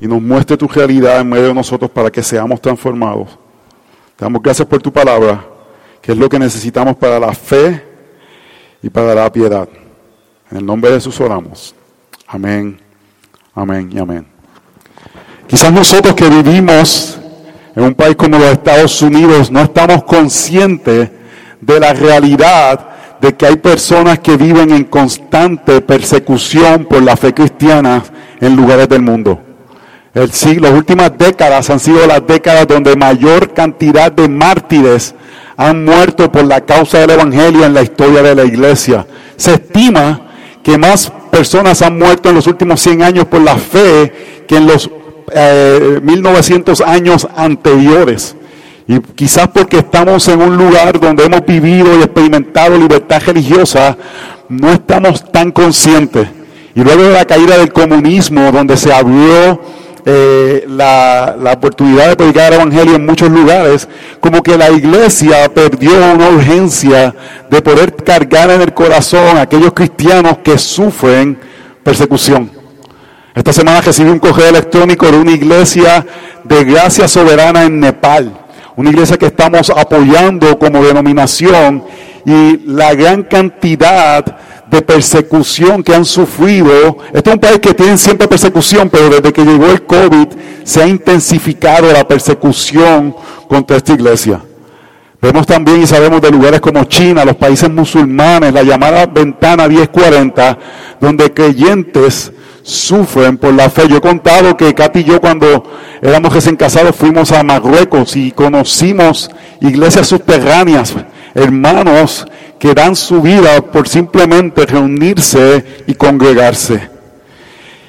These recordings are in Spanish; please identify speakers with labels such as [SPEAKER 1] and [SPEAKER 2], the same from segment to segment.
[SPEAKER 1] y nos muestre tu realidad en medio de nosotros para que seamos transformados. Te damos gracias por tu palabra, que es lo que necesitamos para la fe y para la piedad. En el nombre de Jesús oramos. Amén, amén y amén. Quizás nosotros que vivimos en un país como los Estados Unidos no estamos conscientes de la realidad de que hay personas que viven en constante persecución por la fe cristiana en lugares del mundo. El las últimas décadas han sido las décadas donde mayor cantidad de mártires han muerto por la causa del Evangelio en la historia de la iglesia. Se estima que más personas han muerto en los últimos 100 años por la fe que en los 1900 eh, años anteriores. Y quizás porque estamos en un lugar donde hemos vivido y experimentado libertad religiosa, no estamos tan conscientes. Y luego de la caída del comunismo, donde se abrió eh, la, oportunidad de predicar el Evangelio en muchos lugares, como que la iglesia perdió una urgencia de poder cargar en el corazón a aquellos cristianos que sufren persecución. Esta semana recibí un correo electrónico de una iglesia de gracia soberana en Nepal, una iglesia que estamos apoyando como denominación y la gran cantidad de persecución que han sufrido. Este es un país que tiene siempre persecución, pero desde que llegó el COVID se ha intensificado la persecución contra esta iglesia. Vemos también y sabemos de lugares como China, los países musulmanes, la llamada ventana 1040, donde creyentes sufren por la fe. Yo he contado que Katy y yo cuando éramos recién casados fuimos a Marruecos y conocimos iglesias subterráneas, hermanos que dan su vida por simplemente reunirse y congregarse.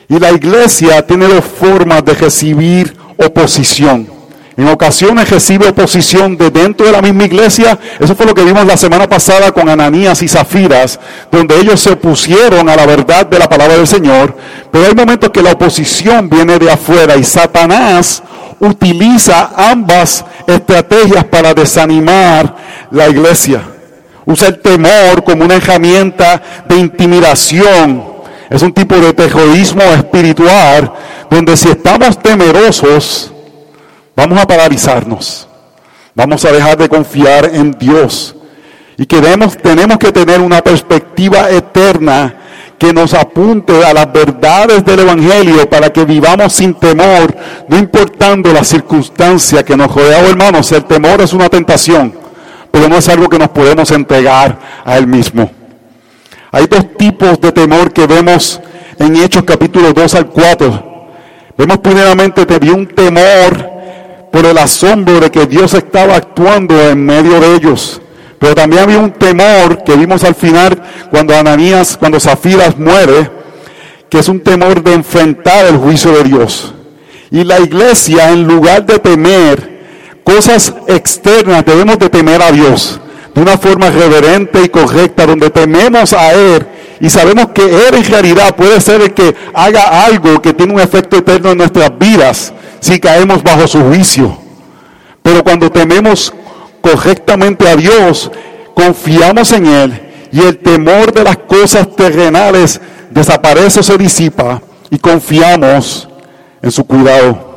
[SPEAKER 1] Y la iglesia tiene dos formas de recibir oposición. En ocasiones recibe oposición de dentro de la misma iglesia. Eso fue lo que vimos la semana pasada con Ananías y Zafiras, donde ellos se opusieron a la verdad de la palabra del Señor. Pero hay momentos que la oposición viene de afuera y Satanás utiliza ambas estrategias para desanimar la iglesia usa el temor como una herramienta de intimidación. Es un tipo de terrorismo espiritual donde si estamos temerosos, vamos a paralizarnos. Vamos a dejar de confiar en Dios. Y que tenemos que tener una perspectiva eterna que nos apunte a las verdades del Evangelio para que vivamos sin temor, no importando la circunstancia que nos rodea, oh, hermanos. El temor es una tentación pero no es algo que nos podemos entregar a Él mismo. Hay dos tipos de temor que vemos en Hechos capítulo 2 al 4. Vemos primeramente que había un temor por el asombro de que Dios estaba actuando en medio de ellos. Pero también había un temor que vimos al final cuando Ananías, cuando Zafiras muere, que es un temor de enfrentar el juicio de Dios. Y la iglesia, en lugar de temer, cosas externas debemos de temer a Dios de una forma reverente y correcta, donde tememos a Él y sabemos que Él en realidad puede ser el que haga algo que tiene un efecto eterno en nuestras vidas si caemos bajo su juicio. Pero cuando tememos correctamente a Dios, confiamos en Él y el temor de las cosas terrenales desaparece o se disipa y confiamos en su cuidado.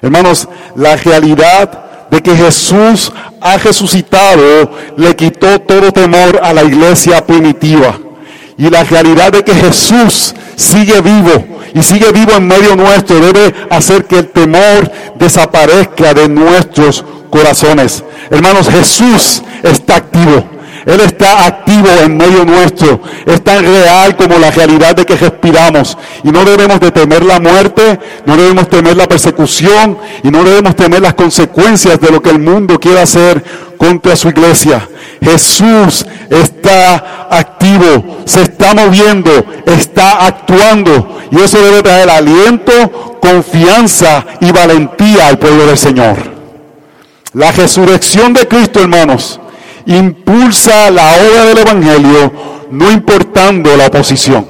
[SPEAKER 1] Hermanos, la realidad de que Jesús ha resucitado le quitó todo temor a la iglesia primitiva. Y la realidad de que Jesús sigue vivo y sigue vivo en medio nuestro debe hacer que el temor desaparezca de nuestros corazones. Hermanos, Jesús está activo. Él está activo en medio nuestro. Es tan real como la realidad de que respiramos. Y no debemos de temer la muerte, no debemos temer la persecución y no debemos temer las consecuencias de lo que el mundo quiere hacer contra su iglesia. Jesús está activo, se está moviendo, está actuando. Y eso debe traer aliento, confianza y valentía al pueblo del Señor. La resurrección de Cristo, hermanos, impulsa la obra del Evangelio, no importando la oposición.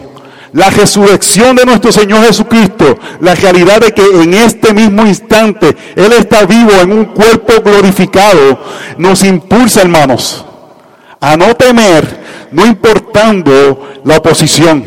[SPEAKER 1] La resurrección de nuestro Señor Jesucristo, la realidad de que en este mismo instante Él está vivo en un cuerpo glorificado, nos impulsa, hermanos, a no temer, no importando la oposición.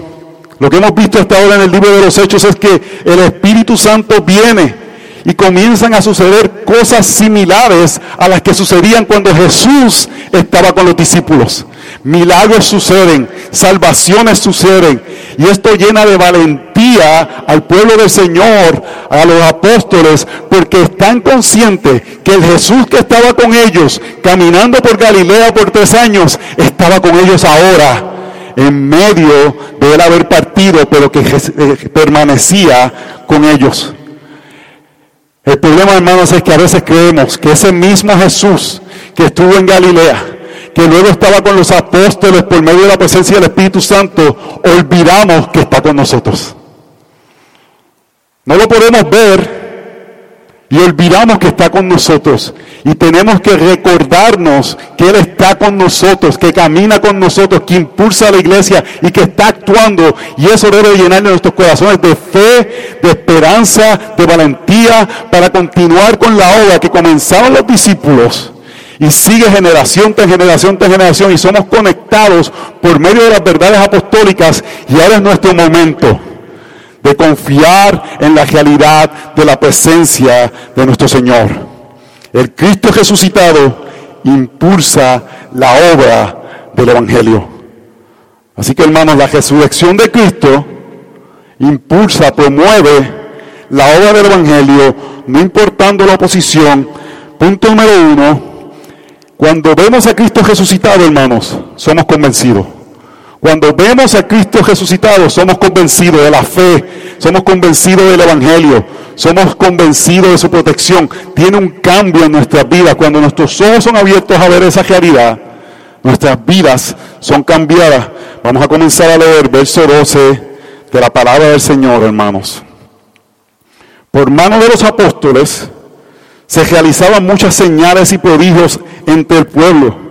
[SPEAKER 1] Lo que hemos visto hasta ahora en el libro de los Hechos es que el Espíritu Santo viene y comienzan a suceder cosas similares a las que sucedían cuando Jesús estaba con los discípulos. Milagros suceden, salvaciones suceden, y esto llena de valentía al pueblo del Señor, a los apóstoles, porque están conscientes que el Jesús que estaba con ellos, caminando por Galilea por tres años, estaba con ellos ahora en medio de él haber partido, pero que eh, permanecía con ellos. El problema, hermanos, es que a veces creemos que ese mismo Jesús que estuvo en Galilea, que luego estaba con los apóstoles por medio de la presencia del Espíritu Santo, olvidamos que está con nosotros. No lo podemos ver y olvidamos que está con nosotros. Y tenemos que recordarnos que Él está con nosotros, que camina con nosotros, que impulsa la iglesia y que está actuando. Y eso debe llenar nuestros corazones de fe, de esperanza, de valentía para continuar con la obra que comenzaron los discípulos. Y sigue generación tras generación tras generación y somos conectados por medio de las verdades apostólicas y ahora es nuestro momento de confiar en la realidad de la presencia de nuestro Señor. El Cristo resucitado impulsa la obra del Evangelio. Así que hermanos, la resurrección de Cristo impulsa, promueve la obra del Evangelio, no importando la oposición. Punto número uno, cuando vemos a Cristo resucitado, hermanos, somos convencidos. Cuando vemos a Cristo resucitado, somos convencidos de la fe, somos convencidos del Evangelio, somos convencidos de su protección. Tiene un cambio en nuestras vidas. Cuando nuestros ojos son abiertos a ver esa realidad, nuestras vidas son cambiadas. Vamos a comenzar a leer verso 12 de la palabra del Señor, hermanos. Por mano de los apóstoles se realizaban muchas señales y prodigios entre el pueblo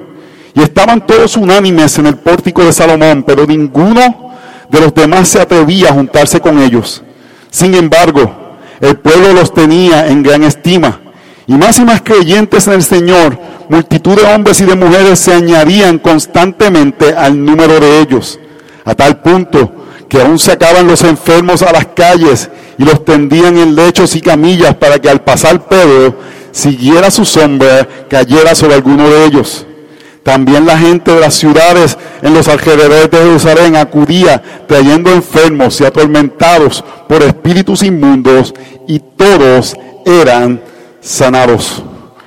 [SPEAKER 1] y estaban todos unánimes en el pórtico de Salomón, pero ninguno de los demás se atrevía a juntarse con ellos. Sin embargo, el pueblo los tenía en gran estima. Y más y más creyentes en el Señor, multitud de hombres y de mujeres se añadían constantemente al número de ellos, a tal punto que aún sacaban los enfermos a las calles y los tendían en lechos y camillas para que al pasar Pedro siguiera su sombra, cayera sobre alguno de ellos. También la gente de las ciudades en los alrededores de Jerusalén acudía trayendo enfermos y atormentados por espíritus inmundos y todos eran sanados.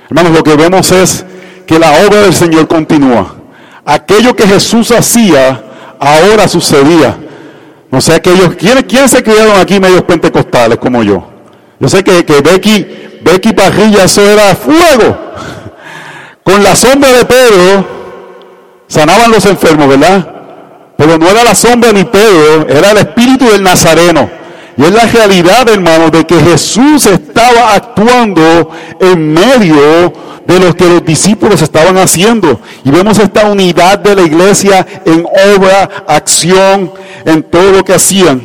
[SPEAKER 1] Hermanos, lo que vemos es que la obra del Señor continúa. Aquello que Jesús hacía, ahora sucedía. No sé aquellos, ¿quiénes, ¿quiénes se criaron aquí medios pentecostales como yo? Yo sé que, que Becky, Becky Parrilla, eso era fuego. Con la sombra de Pedro sanaban los enfermos, ¿verdad? Pero no era la sombra ni Pedro, era el espíritu del Nazareno. Y es la realidad, hermanos, de que Jesús estaba actuando en medio de lo que los discípulos estaban haciendo. Y vemos esta unidad de la iglesia en obra, acción, en todo lo que hacían.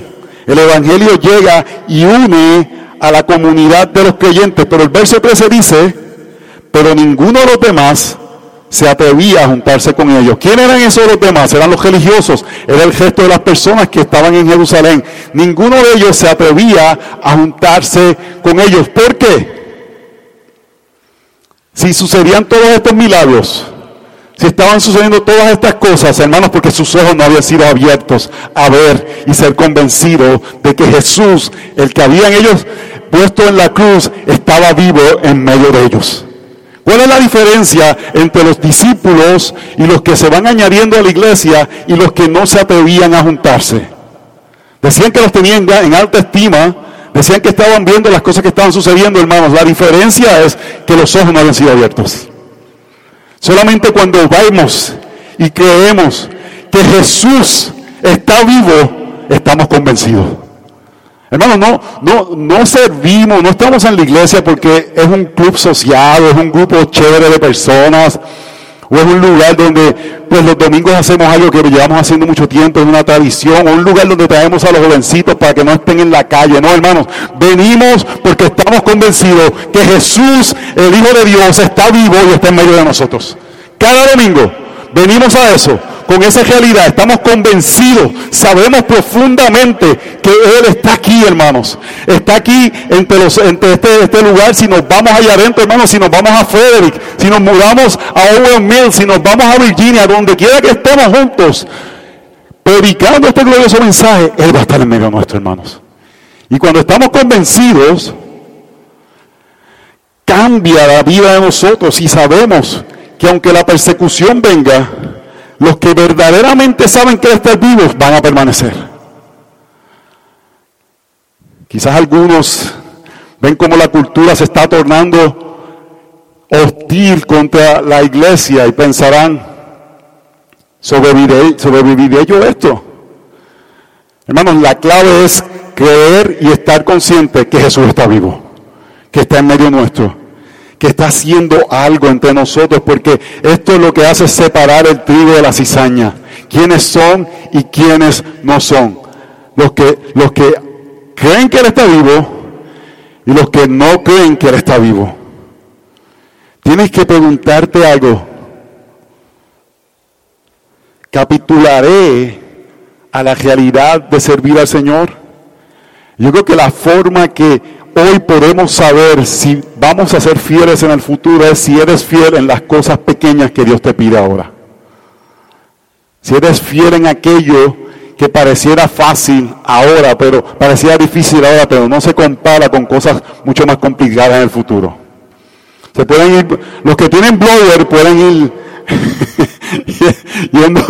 [SPEAKER 1] El Evangelio llega y une a la comunidad de los creyentes. Pero el verso 13 dice, pero ninguno de los demás se atrevía a juntarse con ellos. ¿Quién eran esos los demás? Eran los religiosos, era el gesto de las personas que estaban en Jerusalén. Ninguno de ellos se atrevía a juntarse con ellos. ¿Por qué? Si sucedían todos estos milagros, si estaban sucediendo todas estas cosas, hermanos, porque sus ojos no habían sido abiertos a ver y ser convencidos de que Jesús, el que habían ellos puesto en la cruz, estaba vivo en medio de ellos. ¿Cuál es la diferencia entre los discípulos y los que se van añadiendo a la iglesia y los que no se atrevían a juntarse? Decían que los tenían en alta estima, decían que estaban viendo las cosas que estaban sucediendo, hermanos. La diferencia es que los ojos no habían sido abiertos. Solamente cuando vemos y creemos que Jesús está vivo, estamos convencidos. Hermanos, no, no, no servimos, no estamos en la iglesia porque es un club social, es un grupo chévere de personas, o es un lugar donde pues los domingos hacemos algo que llevamos haciendo mucho tiempo, es una tradición, o un lugar donde traemos a los jovencitos para que no estén en la calle. No, hermanos, venimos porque estamos convencidos que Jesús, el Hijo de Dios, está vivo y está en medio de nosotros. Cada domingo venimos a eso, con esa realidad, estamos convencidos, sabemos profundamente que Él está aquí, hermanos. Está aquí entre, los, este, este lugar, si nos vamos allá adentro, hermanos, si nos vamos a Frederick, si nos mudamos a Owen Mills, si nos vamos a Virginia, donde quiera que estemos juntos, predicando este glorioso mensaje, Él va a estar en medio nuestro, hermanos. Y cuando estamos convencidos, cambia la vida de nosotros y sabemos que aunque la persecución venga, los que verdaderamente saben que están vivos van a permanecer. Quizás algunos ven como la cultura se está tornando hostil contra la iglesia y pensarán, sobreviviré, sobreviviré yo esto. Hermanos, la clave es creer y estar consciente que Jesús está vivo, que está en medio nuestro que está haciendo algo entre nosotros, porque esto es lo que hace separar el trigo de la cizaña. Quiénes son y quiénes no son. Los que, los que creen que Él está vivo y los que no creen que Él está vivo. Tienes que preguntarte algo. ¿Capitularé a la realidad de servir al Señor? Yo creo que la forma que hoy podemos saber si vamos a ser fieles en el futuro es si eres fiel en las cosas pequeñas que Dios te pide ahora. Si eres fiel en aquello que pareciera fácil ahora, pero pareciera difícil ahora, pero no se compara con cosas mucho más complicadas en el futuro. Se pueden los que tienen blower pueden ir yendo,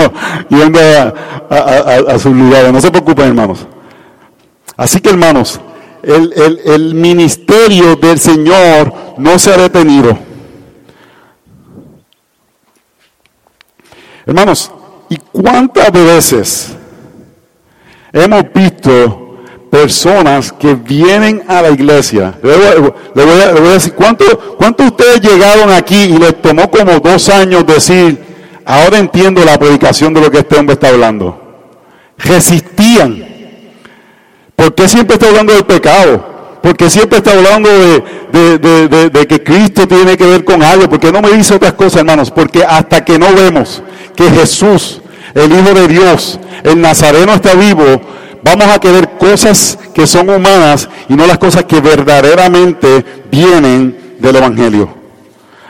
[SPEAKER 1] yendo a sus lugares. No se preocupen, hermanos. Así que, hermanos, el, ministerio del Señor no se ha detenido. Hermanos, ¿y cuántas veces hemos visto personas que vienen a la iglesia? Le voy, a, decir, ¿cuántos cuánto ustedes llegaron aquí y les tomó como dos años decir, ahora entiendo la predicación de lo que este hombre está hablando? Resistían ¿Por qué siempre está hablando del pecado? ¿Por qué siempre está hablando de, que Cristo tiene que ver con algo? ¿Por qué no me dice otras cosas, hermanos? Porque hasta que no vemos que Jesús, el Hijo de Dios, el Nazareno está vivo, vamos a querer cosas que son humanas y no las cosas que verdaderamente vienen del Evangelio.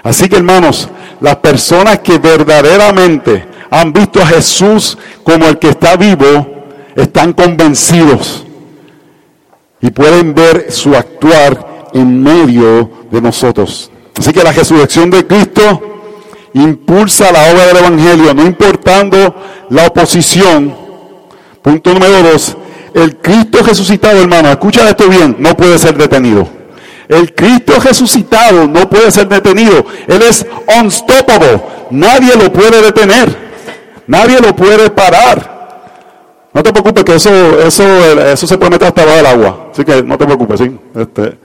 [SPEAKER 1] Así que hermanos, las personas que verdaderamente han visto a Jesús como el que está vivo, están convencidos y pueden ver su actuar en medio de nosotros. Así que la resurrección de Cristo impulsa la obra del Evangelio, no importando la oposición. Punto número dos, el Cristo resucitado, hermano, escucha esto bien, no puede ser detenido. El Cristo resucitado no puede ser detenido. Él es unstoppable. Nadie lo puede detener. Nadie lo puede parar. No te preocupes que eso, eso, eso se puede meter hasta abajo del agua. Así que no te preocupes, ¿sí? Este,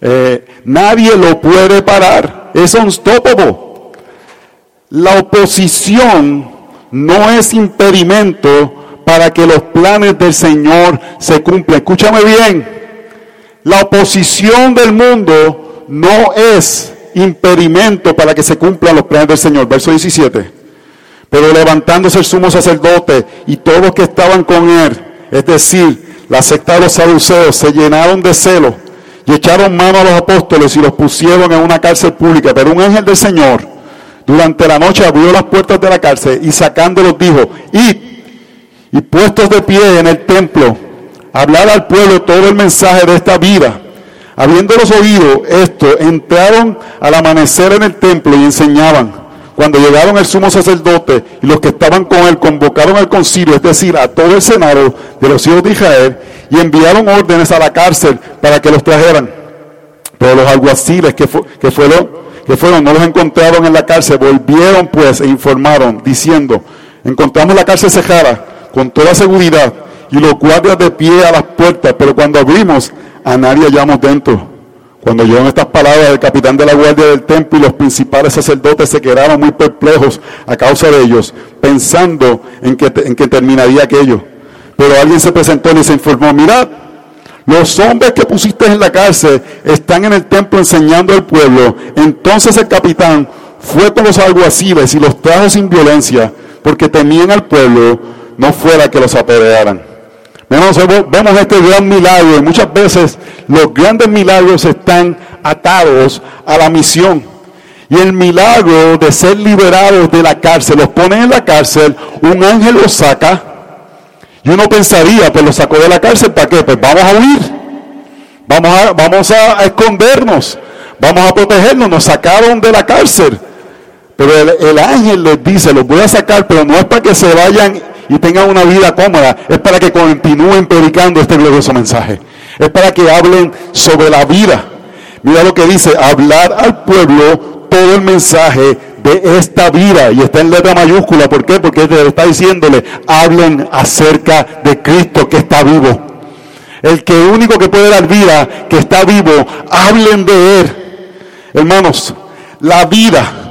[SPEAKER 1] eh, nadie lo puede parar. Es unstoppable. La oposición no es impedimento para que los planes del Señor se cumplan. Escúchame bien. La oposición del mundo no es impedimento para que se cumplan los planes del Señor. Verso 17. Pero levantándose el sumo sacerdote y todos que estaban con él, es decir, la secta de los saduceos, se llenaron de celo y echaron mano a los apóstoles y los pusieron en una cárcel pública. Pero un ángel del Señor durante la noche abrió las puertas de la cárcel y sacándolos dijo, id y puestos de pie en el templo, hablar al pueblo todo el mensaje de esta vida. Habiéndolos oído esto, entraron al amanecer en el templo y enseñaban. Cuando llegaron el sumo sacerdote y los que estaban con él convocaron al concilio, es decir, a todo el senado de los hijos de Israel, y enviaron órdenes a la cárcel para que los trajeran. Pero los alguaciles que, fueron, que fueron no los encontraron en la cárcel, volvieron pues e informaron, diciendo, encontramos la cárcel cejada con toda seguridad y los guardias de pie a las puertas, pero cuando abrimos a nadie hallamos dentro. Cuando oyeron estas palabras del capitán de la guardia del templo y los principales sacerdotes se quedaron muy perplejos a causa de ellos, pensando en que, en que terminaría aquello. Pero alguien se presentó y les informó, mirad, los hombres que pusiste en la cárcel están en el templo enseñando al pueblo. Entonces el capitán fue con los alguaciles y los trajo sin violencia. porque temían al pueblo, no fuera que los apedrearan. Vemos, este gran milagro y muchas veces los grandes milagros están atados a la misión. Y el milagro de ser liberados de la cárcel, los ponen en la cárcel, un ángel los saca, y uno pensaría, pues los sacó de la cárcel, ¿para qué? Pues vamos a huir, vamos a, vamos a escondernos, vamos a protegernos, nos sacaron de la cárcel. Pero el, ángel les dice, los voy a sacar, pero no es para que se vayan y tengan una vida cómoda, es para que continúen predicando este glorioso mensaje. Es para que hablen sobre la vida. Mira lo que dice, hablar al pueblo todo el mensaje de esta vida. Y está en letra mayúscula. ¿Por qué? Porque está diciéndole, hablen acerca de Cristo que está vivo. El que único que puede dar vida, que está vivo, hablen de Él. Hermanos, la vida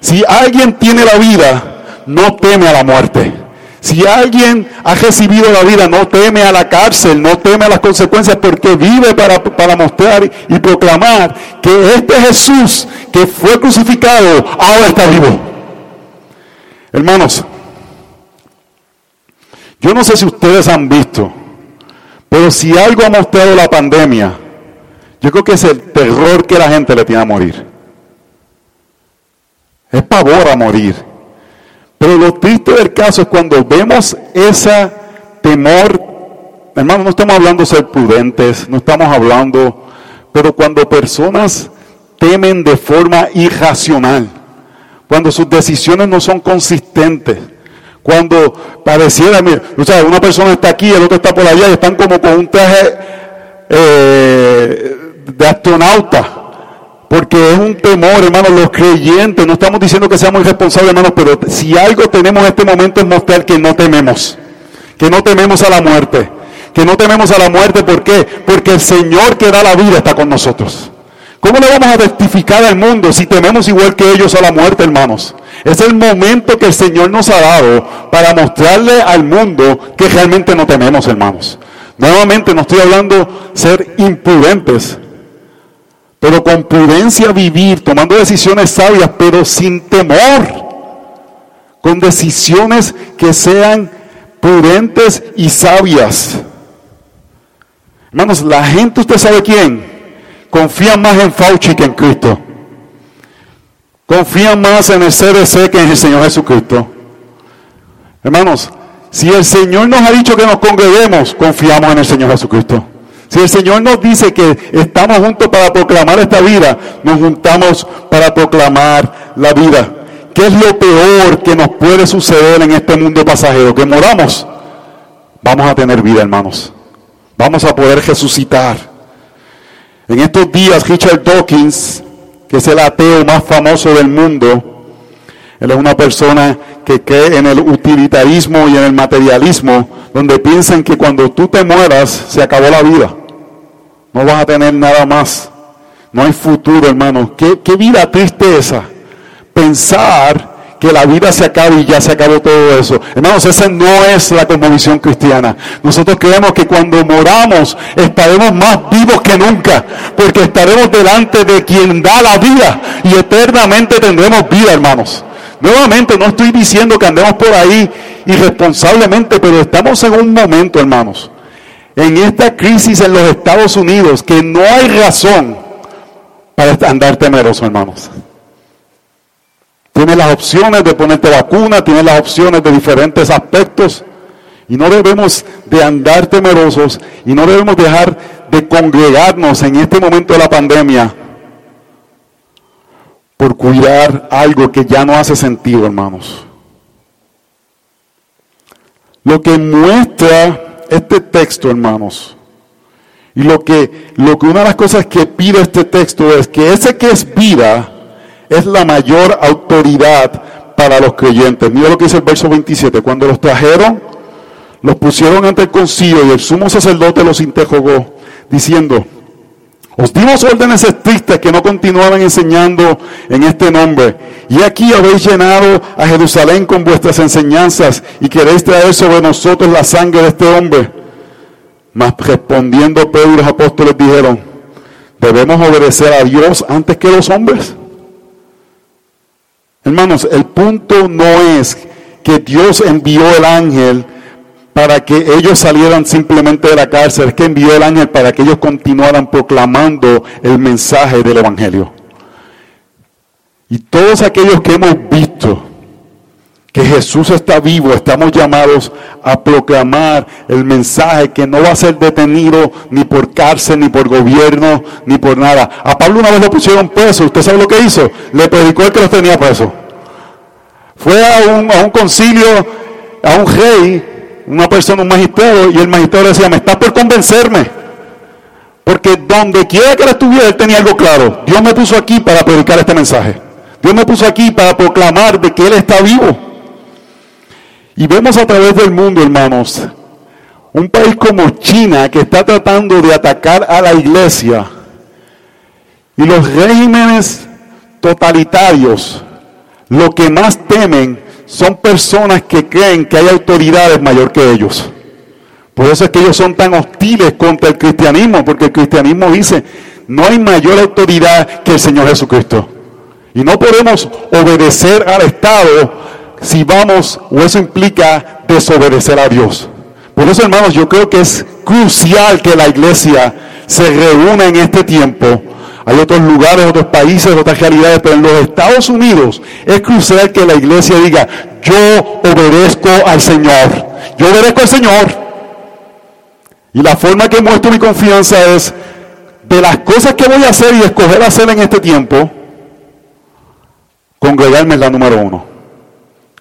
[SPEAKER 1] si alguien tiene la vida, no teme a la muerte. Si alguien ha recibido la vida, no teme a la cárcel, no teme a las consecuencias, porque vive para, para mostrar y proclamar que este Jesús que fue crucificado ahora está vivo. Hermanos, yo no sé si ustedes han visto, pero si algo ha mostrado la pandemia, yo creo que es el terror que la gente le tiene a morir. Es pavor a morir. Pero lo triste del caso es cuando vemos ese temor, hermano, no estamos hablando de ser prudentes, no estamos hablando, pero cuando personas temen de forma irracional, cuando sus decisiones no son consistentes, cuando pareciera, mira, o sea, una persona está aquí, el otro está por allá y están como con un traje eh, de astronauta porque es un temor, hermanos, los creyentes, no estamos diciendo que seamos irresponsables, hermanos, pero si algo tenemos en este momento es mostrar que no tememos, que no tememos a la muerte, que no tememos a la muerte, ¿por qué? Porque el Señor que da la vida está con nosotros. ¿Cómo le vamos a testificar al mundo si tememos igual que ellos a la muerte, hermanos? Es el momento que el Señor nos ha dado para mostrarle al mundo que realmente no tememos, hermanos. Nuevamente no estoy hablando ser imprudentes, pero con prudencia vivir, tomando decisiones sabias, pero sin temor, con decisiones que sean prudentes y sabias. Hermanos, la gente, usted sabe quién, confía más en Fauci que en Cristo. Confía más en el CDC que en el Señor Jesucristo. Hermanos, si el Señor nos ha dicho que nos congreguemos, confiamos en el Señor Jesucristo. Si el Señor nos dice que estamos juntos para proclamar esta vida, nos juntamos para proclamar la vida. ¿Qué es lo peor que nos puede suceder en este mundo pasajero? Que moramos. Vamos a tener vida, hermanos. Vamos a poder resucitar. En estos días, Richard Dawkins, que es el ateo más famoso del mundo, él es una persona que cree en el utilitarismo y en el materialismo, donde piensan que cuando tú te mueras se acabó la vida. No vas a tener nada más. No hay futuro, hermano. ¿Qué, vida triste esa? Pensar que la vida se acabe y ya se acabó todo eso. Hermanos, esa no es la conmovisión cristiana. Nosotros creemos que cuando moramos estaremos más vivos que nunca, porque estaremos delante de quien da la vida y eternamente tendremos vida, hermanos. Nuevamente, no estoy diciendo que andemos por ahí irresponsablemente, pero estamos en un momento, hermanos, en esta crisis en los Estados Unidos que no hay razón para andar temeroso, hermanos. Tienes las opciones de ponerte vacuna, tienes las opciones de diferentes aspectos y no debemos de andar temerosos y no debemos dejar de congregarnos en este momento de la pandemia por cuidar algo que ya no hace sentido, hermanos. Lo que muestra este texto, hermanos, y lo que, lo que una de las cosas que pide este texto es que ese que es vida es la mayor autoridad para los creyentes. Mira lo que dice el verso 27. Cuando los trajeron, los pusieron ante el concilio y el sumo sacerdote los interrogó, diciendo, os dimos órdenes estrictas que no continuaban enseñando en este nombre. Y aquí habéis llenado a Jerusalén con vuestras enseñanzas y queréis traer sobre nosotros la sangre de este hombre. Mas respondiendo Pedro y los apóstoles dijeron, ¿debemos obedecer a Dios antes que los hombres? Hermanos, el punto no es que Dios envió el ángel para que ellos salieran simplemente de la cárcel, es que envió el ángel para que ellos continuaran proclamando el mensaje del Evangelio. Y todos aquellos que hemos visto que Jesús está vivo, estamos llamados a proclamar el mensaje que no va a ser detenido ni por cárcel, ni por gobierno, ni por nada. A Pablo una vez lo pusieron preso, ¿usted sabe lo que hizo? Le predicó el que los tenía preso. Fue a un, a un concilio, a un rey, una persona, un magistrado, y el magistrado decía, me estás por convencerme. Porque donde quiera que él estuviera, él tenía algo claro. Dios me puso aquí para predicar este mensaje. Dios me puso aquí para proclamar de que Él está vivo. Y vemos a través del mundo, hermanos, un país como China que está tratando de atacar a la iglesia. Y los regímenes totalitarios, lo que más temen son personas que creen que hay autoridades mayor que ellos. Por eso es que ellos son tan hostiles contra el cristianismo, porque el cristianismo dice, no hay mayor autoridad que el Señor Jesucristo. Y no podemos obedecer al Estado si vamos, o eso implica desobedecer a Dios. Por eso, hermanos, yo creo que es crucial que la iglesia se reúna en este tiempo. Hay otros lugares, otros países, otras realidades, pero en los Estados Unidos es crucial que la iglesia diga, yo obedezco al Señor. Yo obedezco al Señor. Y la forma que muestro mi confianza es de las cosas que voy a hacer y escoger hacer en este tiempo, congregarme es la número uno.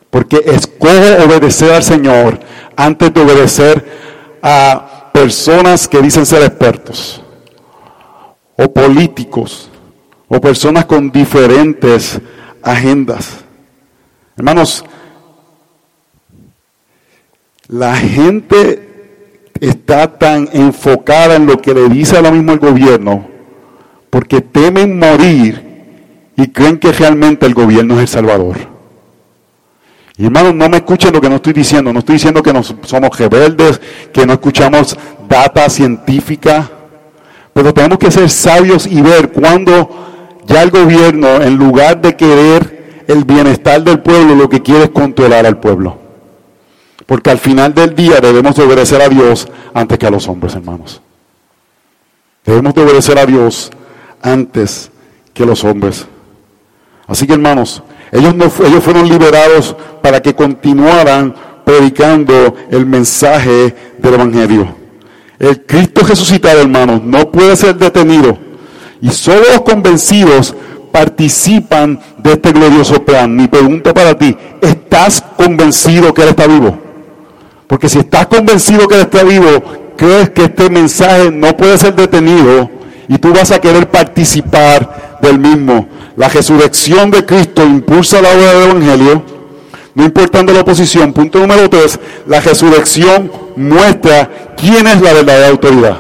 [SPEAKER 1] Porque escojo obedecer al Señor antes de obedecer a personas que dicen ser expertos, o políticos, o personas con diferentes agendas. Hermanos, la gente está tan enfocada en lo que le dice ahora mismo el gobierno porque temen morir y creen que realmente el gobierno es el Salvador. Y hermanos, no me escuchen lo que no estoy diciendo. No estoy diciendo que nos, somos rebeldes, que no escuchamos data científica. Pero tenemos que ser sabios y ver cuando ya el gobierno, en lugar de querer el bienestar del pueblo, lo que quiere es controlar al pueblo. Porque al final del día debemos de obedecer a Dios antes que a los hombres, hermanos. Debemos de obedecer a Dios antes que los hombres. Así que hermanos, ellos, no, ellos fueron liberados para que continuaran predicando el mensaje del Evangelio. El Cristo resucitado, hermanos, no puede ser detenido. Y solo los convencidos participan de este glorioso plan. Mi pregunta para ti, ¿estás convencido que Él está vivo? Porque si estás convencido que Él está vivo, crees que este mensaje no puede ser detenido y tú vas a querer participar del mismo. La resurrección de Cristo impulsa la obra del Evangelio, no importando la oposición. Punto número tres, la resurrección muestra quién es la verdadera autoridad.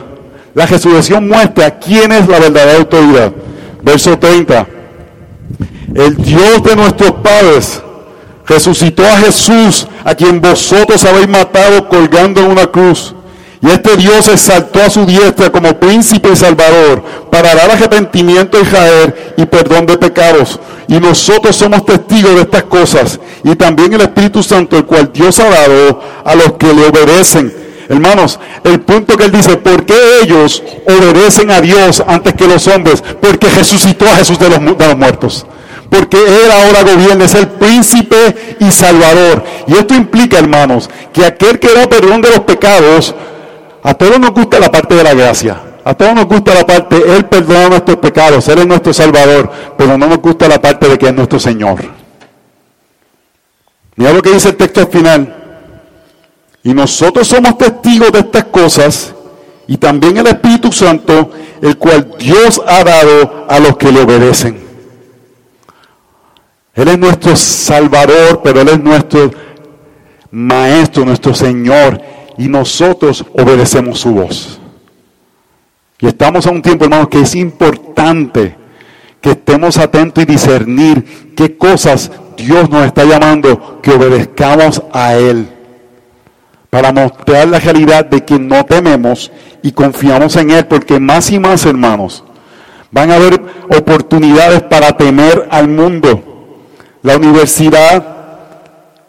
[SPEAKER 1] La resurrección muestra quién es la verdadera autoridad. Verso 30. El Dios de nuestros padres resucitó a Jesús, a quien vosotros habéis matado colgando en una cruz. Y este Dios exaltó a su diestra como príncipe y salvador para dar arrepentimiento a Israel y perdón de pecados. Y nosotros somos testigos de estas cosas. Y también el Espíritu Santo, el cual Dios ha dado a los que le obedecen. Hermanos, el punto que él dice, ¿por qué ellos obedecen a Dios antes que los hombres? Porque resucitó a Jesús de los, de los muertos porque Él ahora gobierna, es el príncipe y salvador. Y esto implica, hermanos, que aquel que da perdón de los pecados a todos nos gusta la parte de la gracia. A todos nos gusta la parte, Él perdona nuestros pecados, Él es nuestro Salvador, pero no nos gusta la parte de que es nuestro Señor. Mira lo que dice el texto al final. Y nosotros somos testigos de estas cosas y también el Espíritu Santo, el cual Dios ha dado a los que le obedecen. Él es nuestro Salvador, pero Él es nuestro Maestro, nuestro Señor y nosotros obedecemos su voz. Y estamos a un tiempo, hermanos, que es importante que estemos atentos y discernir qué cosas Dios nos está llamando que obedezcamos a Él. Para mostrar la realidad de que no tememos y confiamos en Él, porque más y más, hermanos, van a haber oportunidades para temer al mundo. La universidad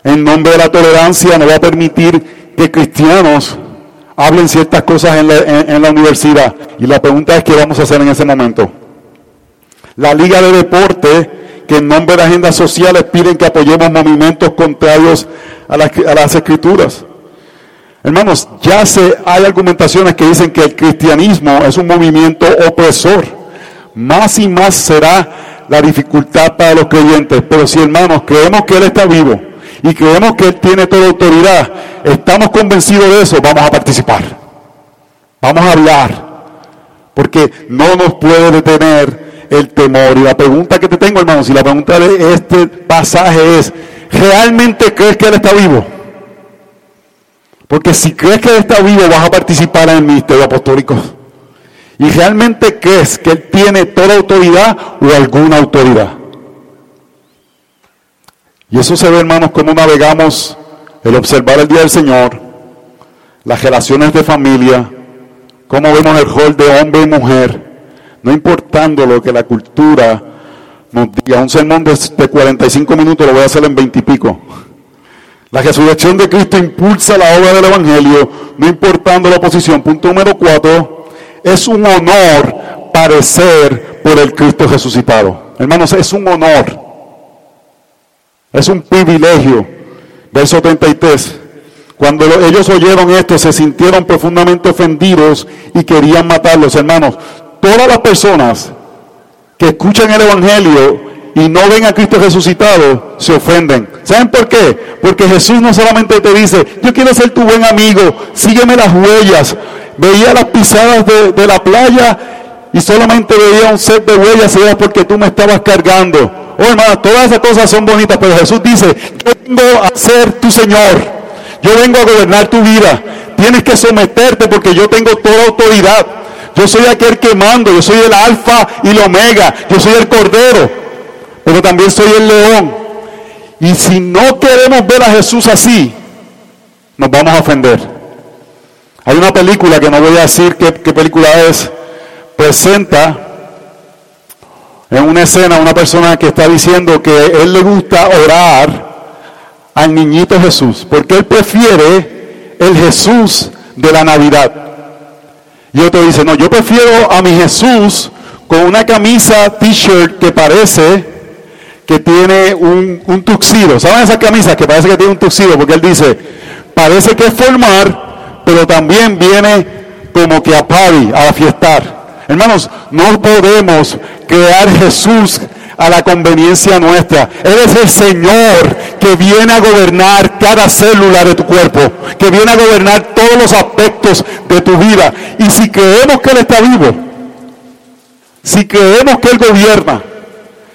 [SPEAKER 1] en nombre de la tolerancia no va a permitir que cristianos hablen ciertas cosas en la, universidad. Y la pregunta es qué vamos a hacer en ese momento. La Liga de Deporte que en nombre de agendas sociales piden que apoyemos movimientos contrarios a las, escrituras. Hermanos, ya se, hay argumentaciones que dicen que el cristianismo es un movimiento opresor. Más y más será la dificultad para los creyentes. Pero si hermanos creemos que Él está vivo y creemos que Él tiene toda autoridad, estamos convencidos de eso, vamos a participar. Vamos a hablar. Porque no nos puede detener el temor. Y la pregunta que te tengo, hermanos, y la pregunta de este pasaje es, ¿realmente crees que Él está vivo? Porque si crees que Él está vivo, vas a participar en el ministerio apostólico. ¿Y realmente crees que Él tiene toda autoridad o alguna autoridad? Y eso se ve, hermanos, cómo navegamos el observar el día del Señor, las relaciones de familia, cómo vemos el rol de hombre y mujer, no importando lo que la cultura nos diga. Un sermón de, 45 minutos lo voy a hacer en 20 y pico. La resurrección de Cristo impulsa la obra del Evangelio, no importando la oposición. Punto número 4, es un honor parecer por el Cristo resucitado. Hermanos, es un honor. Es un privilegio. Verso 33. Cuando ellos oyeron esto, se sintieron profundamente ofendidos y querían matarlos. Hermanos, todas las personas que escuchan el Evangelio y no ven a Cristo resucitado, se ofenden. ¿Saben por qué? Porque Jesús no solamente te dice, yo quiero ser tu buen amigo, sígueme las huellas. Veía las pisadas de, la playa y solamente veía un set de huellas y era porque tú me estabas cargando. Oh todas esas cosas son bonitas, pero Jesús dice, yo vengo a ser tu Señor. Yo vengo a gobernar tu vida. Tienes que someterte porque yo tengo toda autoridad. Yo soy aquel que mando, yo soy el alfa y el omega, yo soy el cordero, pero también soy el león. Y si no queremos ver a Jesús así, nos vamos a ofender. Hay una película que no voy a decir qué, qué película es, presenta en una escena una persona que está diciendo que él le gusta orar al niñito Jesús, porque él prefiere el Jesús de la Navidad. Y otro dice, no, yo prefiero a mi Jesús con una camisa t-shirt que parece que tiene un, un tuxido. ¿Saben esas camisas que parece que tiene un tuxido? Porque él dice, parece que es formar, pero también viene como que a party, a fiestar. Hermanos, no podemos crear Jesús a la conveniencia nuestra. Él es el Señor que viene a gobernar cada célula de tu cuerpo, que viene a gobernar todos los aspectos de tu vida. Y si creemos que Él está vivo, si creemos que Él gobierna,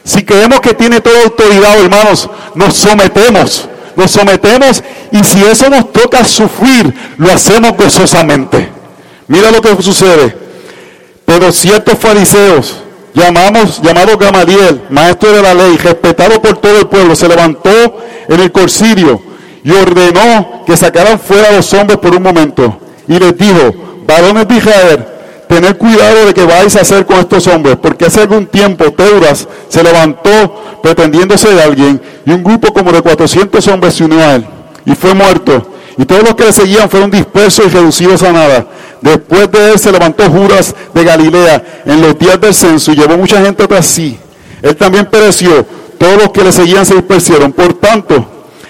[SPEAKER 1] si creemos que tiene toda autoridad, hermanos, nos sometemos, nos sometemos y si eso nos toca sufrir, lo hacemos gozosamente. Mira lo que sucede. Pero ciertos fariseos, llamamos, llamado Gamaliel, maestro de la ley, respetado por todo el pueblo, se levantó en el corcirio y ordenó que sacaran fuera a los hombres por un momento. Y les dijo, varones de Israel, tened cuidado de que vais a hacer con estos hombres, porque hace algún tiempo Teuras se levantó pretendiéndose de alguien, y un grupo como de 400 hombres se unió a él, y fue muerto. Y todos los que le seguían fueron dispersos y reducidos a nada. Después de él se levantó Judas de Galilea en los días del censo y llevó mucha gente tras sí. Él también pereció. Todos los que le seguían se dispersieron. Por tanto,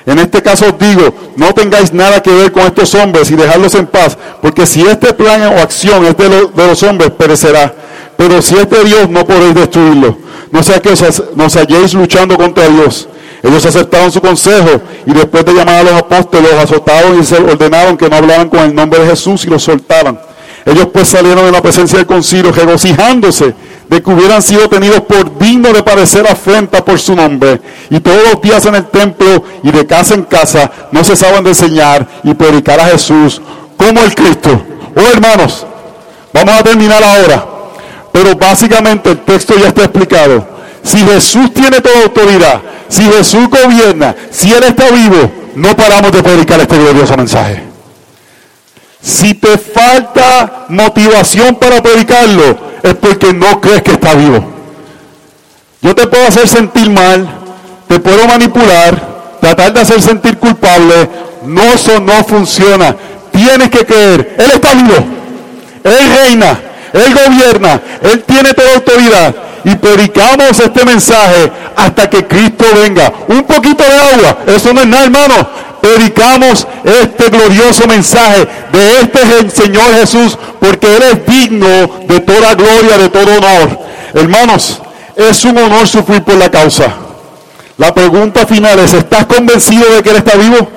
[SPEAKER 1] en este caso os digo, no tengáis nada que ver con estos hombres y dejadlos en paz, porque si este plan o acción es de, de los hombres, perecerá. Pero si es de Dios, no podéis destruirlo. No sea que os, nos halléis luchando contra Dios. Ellos aceptaron su consejo y después de llamar a los apóstoles, los azotaron y se ordenaron que no hablaran con el nombre de Jesús y los soltaban. Ellos pues salieron de la presencia del concilio regocijándose de que hubieran sido tenidos por dignos de parecer afrenta por su nombre. Y todos los días en el templo y de casa en casa no cesaban de enseñar y predicar a Jesús como el Cristo. Oh hermanos, vamos a terminar ahora. Pero básicamente el texto ya está explicado. Si Jesús tiene toda autoridad, si Jesús gobierna, si Él está vivo, no paramos de predicar este glorioso mensaje. Si te falta motivación para predicarlo, es porque no crees que está vivo. Yo te puedo hacer sentir mal, te puedo manipular, tratar de hacer sentir culpable, no, eso no funciona. Tienes que creer, Él está vivo, Él reina, Él gobierna, Él tiene toda autoridad. Y predicamos este mensaje hasta que Cristo venga. Un poquito de agua, eso no es nada, hermano. Predicamos este glorioso mensaje de este Señor Jesús, porque Él es digno de toda gloria, de todo honor. Hermanos, es un honor sufrir por la causa. La pregunta final es, ¿estás convencido de que Él está vivo?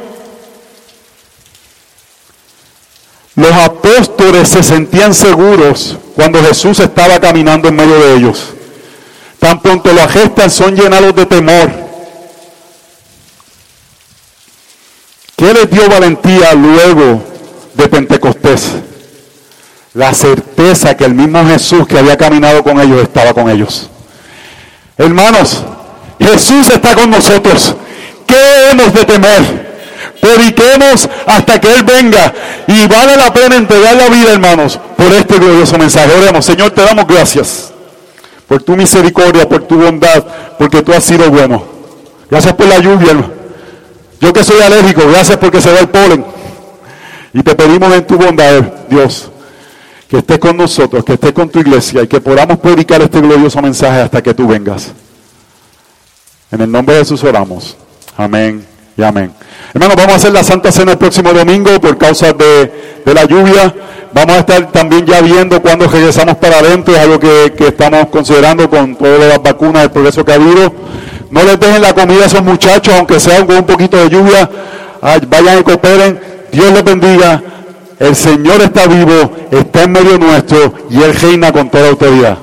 [SPEAKER 1] Los apóstoles se sentían seguros cuando Jesús estaba caminando en medio de ellos. Tan pronto lo gestan son llenados de temor. ¿Qué les dio valentía luego de Pentecostés? La certeza que el mismo Jesús que había caminado con ellos estaba con ellos. Hermanos, Jesús está con nosotros. ¿Qué hemos de temer? Prediquemos hasta que Él venga. Y vale la pena entregar la vida, hermanos, por este glorioso mensaje. Oremos, Señor, te damos gracias por tu misericordia, por tu bondad, porque tú has sido bueno. Gracias por la lluvia, hermano. Yo que soy alérgico, gracias porque se va el polen. Y te pedimos en tu bondad, Dios, que estés con nosotros, que estés con tu iglesia y que podamos predicar este glorioso mensaje hasta que tú vengas. En el nombre de Jesús oramos. Amén y amén. Hermanos, vamos a hacer la Santa Cena el próximo domingo por causa de, la lluvia. Vamos a estar también ya viendo cuando regresamos para adentro, algo que, que estamos considerando con todas las vacunas, el progreso que ha habido. No les dejen la comida a esos muchachos, aunque sea con un poquito de lluvia. Vayan y cooperen. Dios les bendiga. El Señor está vivo, está en medio nuestro y Él reina con toda autoridad.